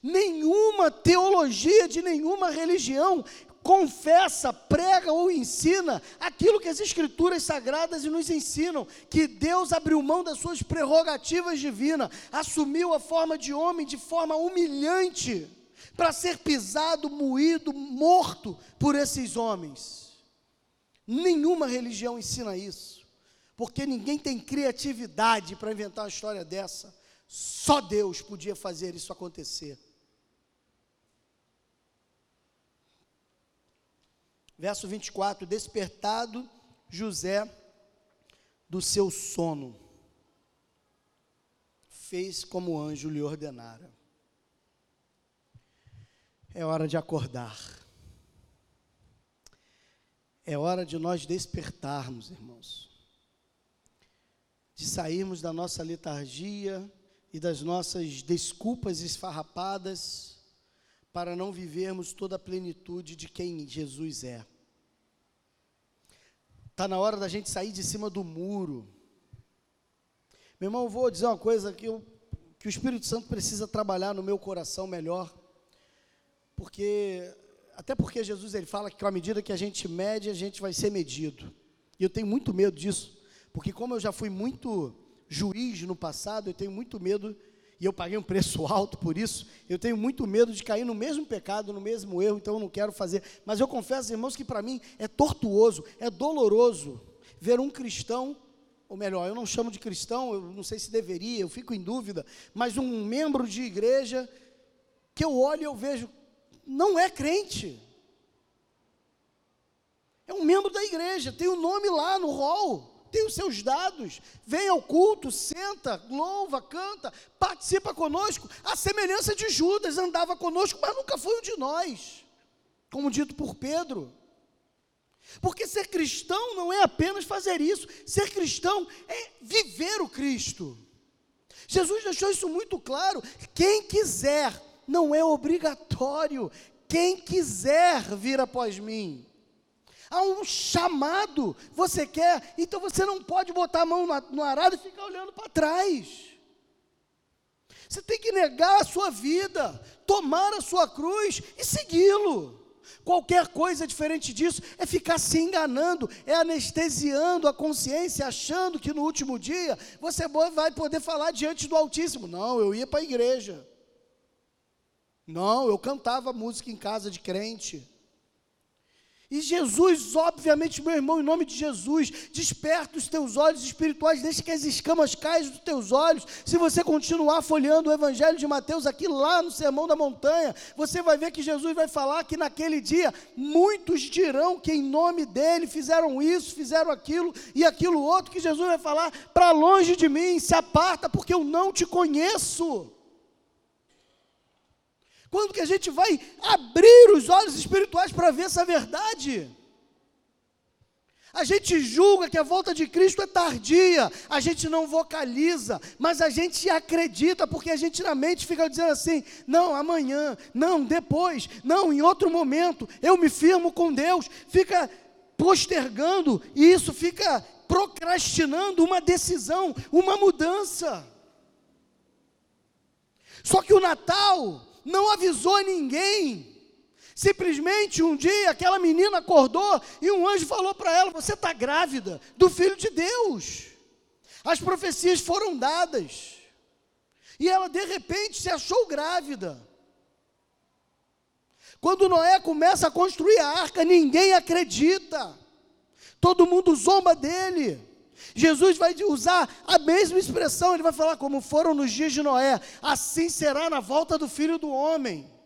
Nenhuma teologia de nenhuma religião confessa, prega ou ensina aquilo que as Escrituras sagradas nos ensinam: que Deus abriu mão das suas prerrogativas divinas, assumiu a forma de homem de forma humilhante, para ser pisado, moído, morto por esses homens. Nenhuma religião ensina isso, porque ninguém tem criatividade para inventar uma história dessa. Só Deus podia fazer isso acontecer. Verso 24: Despertado José do seu sono, fez como o anjo lhe ordenara. É hora de acordar. É hora de nós despertarmos, irmãos. De sairmos da nossa letargia e das nossas desculpas esfarrapadas para não vivermos toda a plenitude de quem Jesus é. Está na hora da gente sair de cima do muro. Meu irmão, eu vou dizer uma coisa que, eu, que o Espírito Santo precisa trabalhar no meu coração melhor, porque, até porque Jesus ele fala que à medida que a gente mede, a gente vai ser medido. E eu tenho muito medo disso, porque como eu já fui muito juiz no passado, eu tenho muito medo e eu paguei um preço alto por isso, eu tenho muito medo de cair no mesmo pecado, no mesmo erro, então eu não quero fazer. Mas eu confesso, irmãos, que para mim é tortuoso, é doloroso ver um cristão, ou melhor, eu não chamo de cristão, eu não sei se deveria, eu fico em dúvida, mas um membro de igreja que eu olho e eu vejo, não é crente. É um membro da igreja, tem o um nome lá no rol tem os seus dados, vem ao culto, senta, louva, canta, participa conosco. A semelhança de Judas, andava conosco, mas nunca foi um de nós, como dito por Pedro. Porque ser cristão não é apenas fazer isso, ser cristão é viver o Cristo. Jesus deixou isso muito claro. Quem quiser, não é obrigatório. Quem quiser vir após mim. Há um chamado. Você quer, então você não pode botar a mão no arado e ficar olhando para trás. Você tem que negar a sua vida, tomar a sua cruz e segui-lo. Qualquer coisa diferente disso é ficar se enganando, é anestesiando a consciência, achando que no último dia você vai poder falar diante do Altíssimo. Não, eu ia para a igreja. Não, eu cantava música em casa de crente. E Jesus, obviamente, meu irmão, em nome de Jesus, desperta os teus olhos espirituais, deixa que as escamas caiam dos teus olhos. Se você continuar folheando o Evangelho de Mateus aqui lá no Sermão da Montanha, você vai ver que Jesus vai falar que naquele dia muitos dirão que em nome dele fizeram isso, fizeram aquilo e aquilo outro, que Jesus vai falar: para longe de mim, se aparta, porque eu não te conheço. Quando que a gente vai abrir os olhos espirituais para ver essa verdade? A gente julga que a volta de Cristo é tardia, a gente não vocaliza, mas a gente acredita, porque a gente na mente fica dizendo assim: não, amanhã, não, depois, não, em outro momento, eu me firmo com Deus, fica postergando, e isso fica procrastinando uma decisão, uma mudança. Só que o Natal, não avisou ninguém. Simplesmente um dia aquela menina acordou e um anjo falou para ela: Você está grávida do filho de Deus. As profecias foram dadas. E ela de repente se achou grávida. Quando Noé começa a construir a arca, ninguém acredita. Todo mundo zomba dele. Jesus vai usar a mesma expressão, ele vai falar como foram nos dias de Noé, assim será na volta do filho do homem.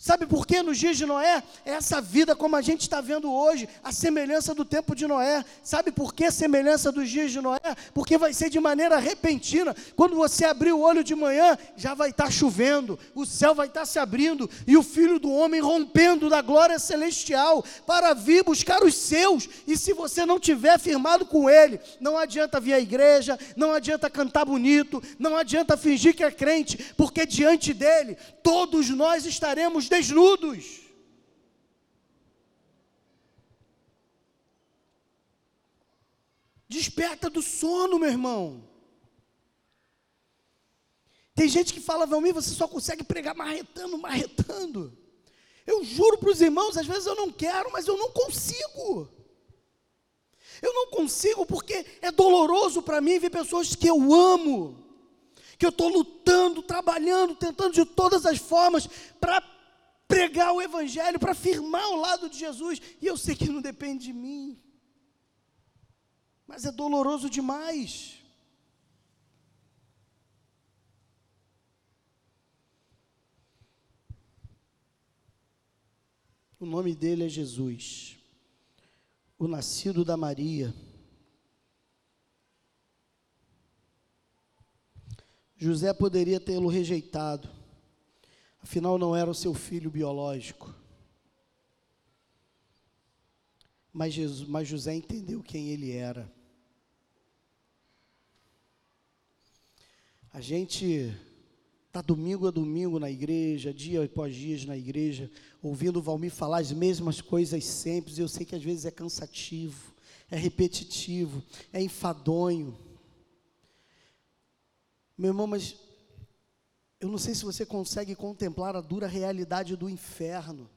Sabe por que nos dias de Noé? É essa vida como a gente está vendo hoje, a semelhança do tempo de Noé. Sabe por que a semelhança dos dias de Noé? Porque vai ser de maneira repentina. Quando você abrir o olho de manhã, já vai estar tá chovendo, o céu vai estar tá se abrindo e o filho do homem rompendo da glória celestial para vir buscar os seus. E se você não tiver firmado com ele, não adianta vir à igreja, não adianta cantar bonito, não adianta fingir que é crente, porque diante dele todos nós estaremos desnudos. Desperta do sono, meu irmão. Tem gente que fala, Valmir, você só consegue pregar marretando, marretando. Eu juro para os irmãos, às vezes eu não quero, mas eu não consigo. Eu não consigo porque é doloroso para mim ver pessoas que eu amo, que eu estou lutando, trabalhando, tentando de todas as formas para pregar o Evangelho, para firmar ao lado de Jesus, e eu sei que não depende de mim, mas é doloroso demais. O nome dele é Jesus, o nascido da Maria. José poderia tê-lo rejeitado, afinal não era o seu filho biológico. Mas, Jesus, mas José entendeu quem ele era. A gente está domingo a domingo na igreja, dia após dia na igreja, ouvindo o Valmir falar as mesmas coisas sempre. Eu sei que às vezes é cansativo, é repetitivo, é enfadonho. Meu irmão, mas eu não sei se você consegue contemplar a dura realidade do inferno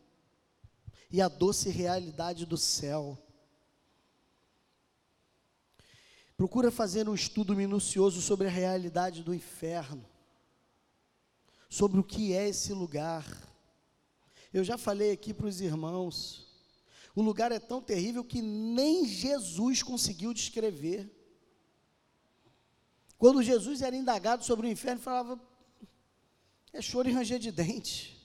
e a doce realidade do céu. Procura fazer um estudo minucioso sobre a realidade do inferno, sobre o que é esse lugar. Eu já falei aqui para os irmãos, o lugar é tão terrível que nem Jesus conseguiu descrever. Quando Jesus era indagado sobre o inferno, falava: é choro e ranger de dente.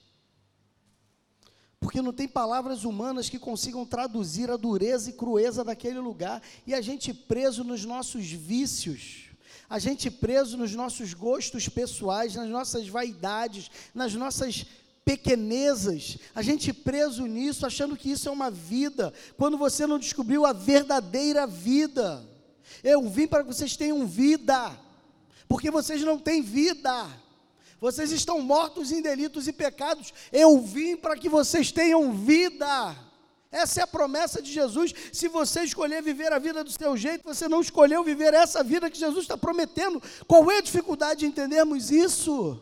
Porque não tem palavras humanas que consigam traduzir a dureza e crueza daquele lugar. E a gente preso nos nossos vícios, a gente preso nos nossos gostos pessoais, nas nossas vaidades, nas nossas pequenezas, a gente preso nisso, achando que isso é uma vida, quando você não descobriu a verdadeira vida. Eu vim para que vocês tenham vida porque vocês não têm vida. Vocês estão mortos em delitos e pecados. Eu vim para que vocês tenham vida. Essa é a promessa de Jesus. Se você escolher viver a vida do seu jeito, você não escolheu viver essa vida que Jesus está prometendo. Qual é a dificuldade de entendermos isso?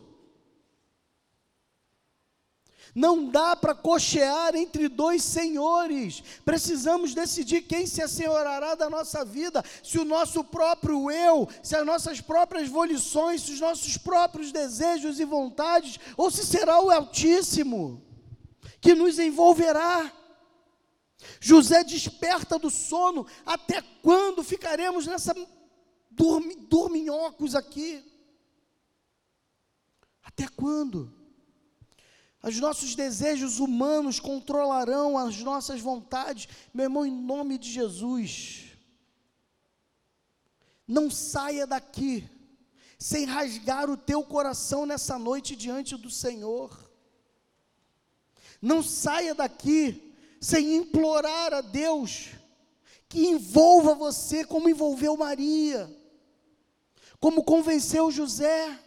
Não dá para cochear entre dois senhores. Precisamos decidir quem se assenhorará da nossa vida. Se o nosso próprio eu, se as nossas próprias volições, se os nossos próprios desejos e vontades, ou se será o Altíssimo que nos envolverá. José desperta do sono. Até quando ficaremos nessa dorminhocos aqui? Até quando? Os nossos desejos humanos controlarão as nossas vontades. Meu irmão, em nome de Jesus, não saia daqui sem rasgar o teu coração nessa noite diante do Senhor. Não saia daqui sem implorar a Deus que envolva você como envolveu Maria, como convenceu José.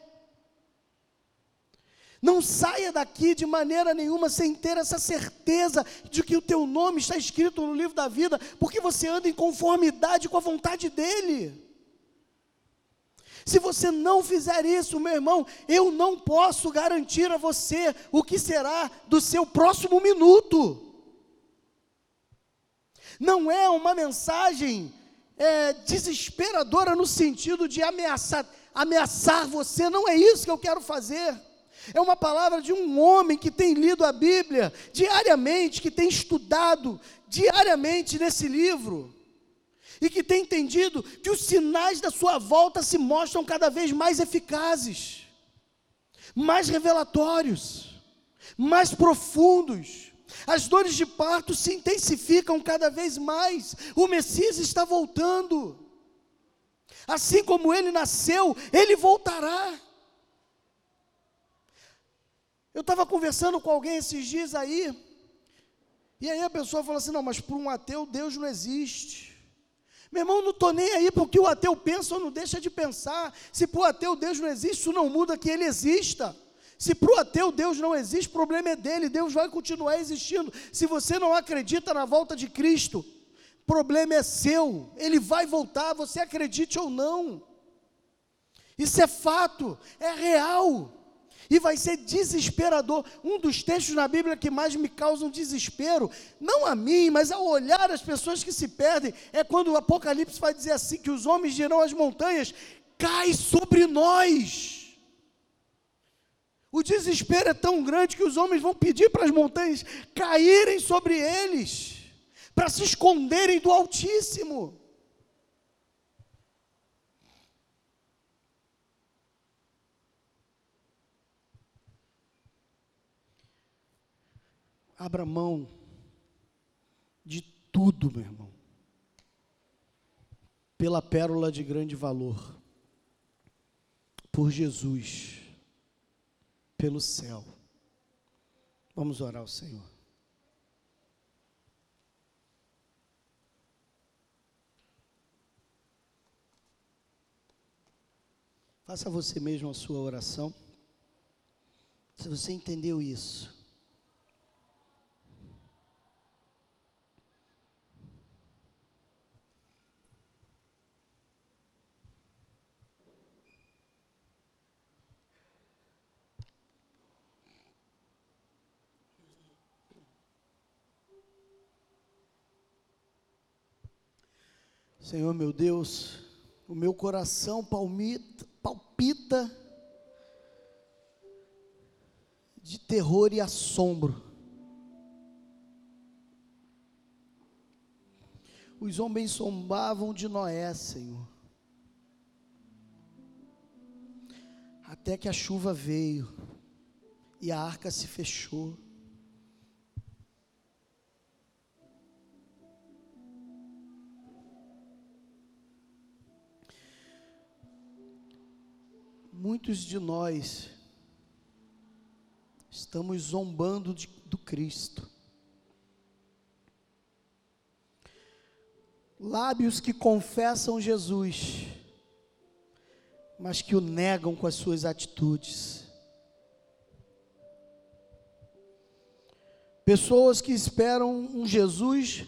Não saia daqui de maneira nenhuma sem ter essa certeza de que o teu nome está escrito no livro da vida, porque você anda em conformidade com a vontade dEle. Se você não fizer isso, meu irmão, eu não posso garantir a você o que será do seu próximo minuto. Não é uma mensagem é, desesperadora no sentido de ameaçar, ameaçar você, não é isso que eu quero fazer. É uma palavra de um homem que tem lido a Bíblia diariamente, que tem estudado diariamente nesse livro e que tem entendido que os sinais da sua volta se mostram cada vez mais eficazes, mais revelatórios, mais profundos. As dores de parto se intensificam cada vez mais. O Messias está voltando. Assim como ele nasceu, ele voltará. Eu estava conversando com alguém esses dias aí, e aí a pessoa falou assim: não, mas para um ateu Deus não existe. Meu irmão, não estou nem aí porque o ateu pensa ou não deixa de pensar. Se para o ateu Deus não existe, isso não muda que ele exista. Se para o ateu Deus não existe, o problema é dele, Deus vai continuar existindo. Se você não acredita na volta de Cristo, o problema é seu, ele vai voltar, você acredite ou não. Isso é fato, é real. E vai ser desesperador. Um dos textos na Bíblia que mais me causam desespero, não a mim, mas ao olhar as pessoas que se perdem, é quando o Apocalipse vai dizer assim: que os homens dirão às montanhas: cai sobre nós. O desespero é tão grande que os homens vão pedir para as montanhas caírem sobre eles, para se esconderem do Altíssimo. Abra mão de tudo, meu irmão, pela pérola de grande valor, por Jesus, pelo céu. Vamos orar ao Senhor. Faça você mesmo a sua oração. Se você entendeu isso, Senhor meu Deus, o meu coração palmita, palpita de terror e assombro. Os homens zombavam de Noé, Senhor. Até que a chuva veio e a arca se fechou. Muitos de nós estamos zombando de, do Cristo. Lábios que confessam Jesus, mas que o negam com as suas atitudes. Pessoas que esperam um Jesus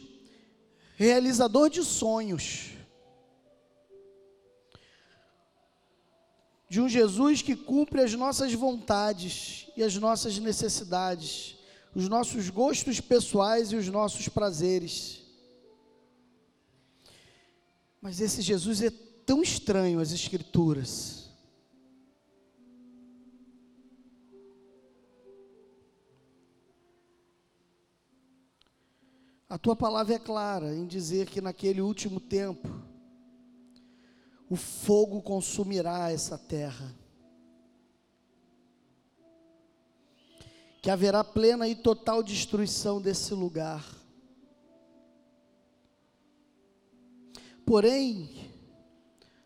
realizador de sonhos, de um Jesus que cumpre as nossas vontades e as nossas necessidades, os nossos gostos pessoais e os nossos prazeres. Mas esse Jesus é tão estranho às Escrituras. A tua palavra é clara em dizer que naquele último tempo, o fogo consumirá essa terra. Que haverá plena e total destruição desse lugar. Porém,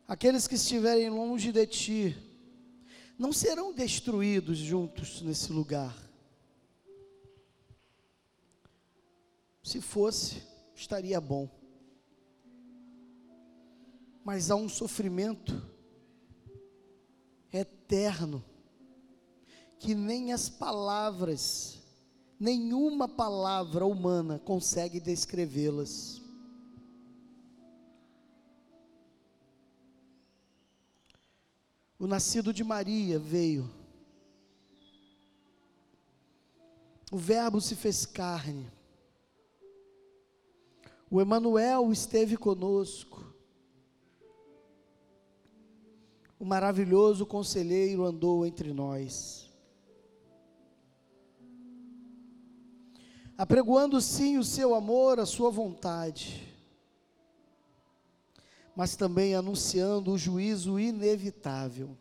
aqueles que estiverem longe de ti, não serão destruídos juntos nesse lugar. Se fosse, estaria bom mas há um sofrimento eterno que nem as palavras, nenhuma palavra humana consegue descrevê-las. O nascido de Maria veio. O Verbo se fez carne. O Emanuel esteve conosco. O maravilhoso conselheiro andou entre nós. Apregoando sim o seu amor, a sua vontade, mas também anunciando o juízo inevitável.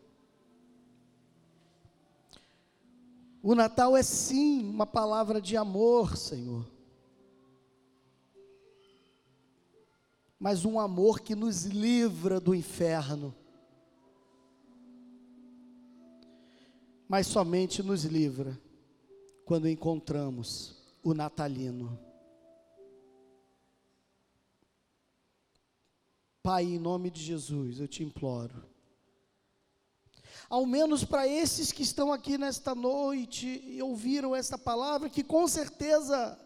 O Natal é sim uma palavra de amor, Senhor. Mas um amor que nos livra do inferno mas somente nos livra quando encontramos o natalino. Pai, em nome de Jesus, eu te imploro. Ao menos para esses que estão aqui nesta noite e ouviram esta palavra, que com certeza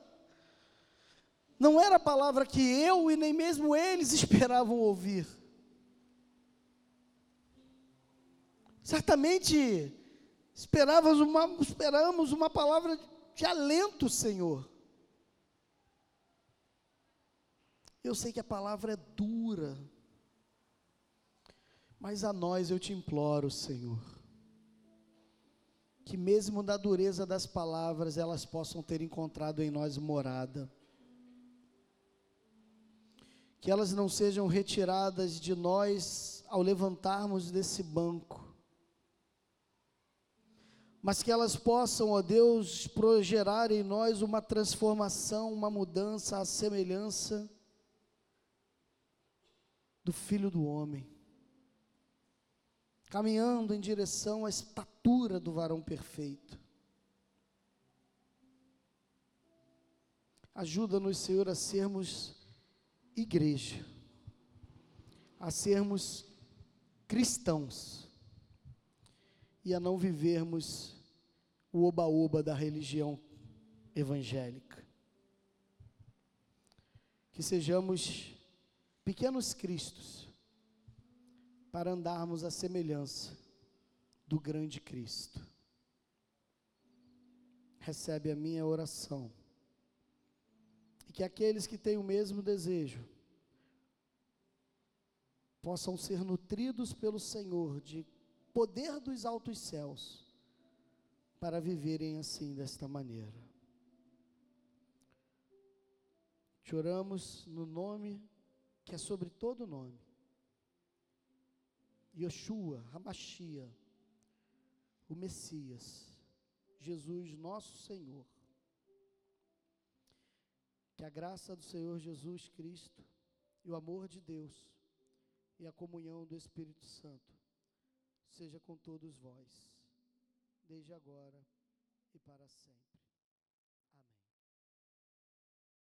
não era a palavra que eu e nem mesmo eles esperavam ouvir. Certamente Esperávamos uma, esperamos uma palavra de alento, Senhor. Eu sei que a palavra é dura, mas a nós eu te imploro, Senhor, que mesmo na dureza das palavras elas possam ter encontrado em nós morada. Que elas não sejam retiradas de nós ao levantarmos desse banco, mas que elas possam, ó Deus, progerar em nós uma transformação, uma mudança, a semelhança do Filho do Homem, caminhando em direção à estatura do varão perfeito. Ajuda-nos, Senhor, a sermos igreja, a sermos cristãos e a não vivermos o oba-oba da religião evangélica. Que sejamos pequenos cristos para andarmos à semelhança do grande Cristo. Recebe a minha oração. E que aqueles que têm o mesmo desejo possam ser nutridos pelo Senhor de poder dos altos céus para viverem assim, desta maneira. Te oramos no nome que é sobre todo nome. Yeshua, Hamashia, o Messias, Jesus, nosso Senhor. Que a graça do Senhor Jesus Cristo e o amor de Deus e a comunhão do Espírito Santo seja com todos vós, desde agora e para sempre.